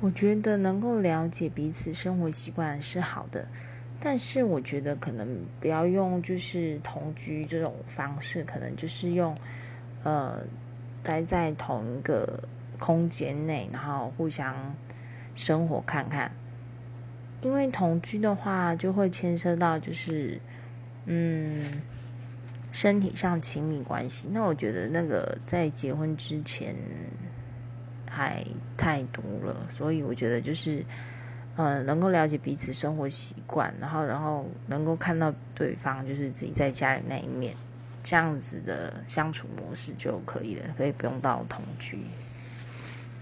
我觉得能够了解彼此生活习惯是好的，但是我觉得可能不要用就是同居这种方式，可能就是用呃待在同一个空间内，然后互相生活看看。因为同居的话，就会牵涉到就是嗯身体上亲密关系。那我觉得那个在结婚之前。还太多了，所以我觉得就是，嗯，能够了解彼此生活习惯，然后，然后能够看到对方就是自己在家里那一面，这样子的相处模式就可以了，可以不用到同居。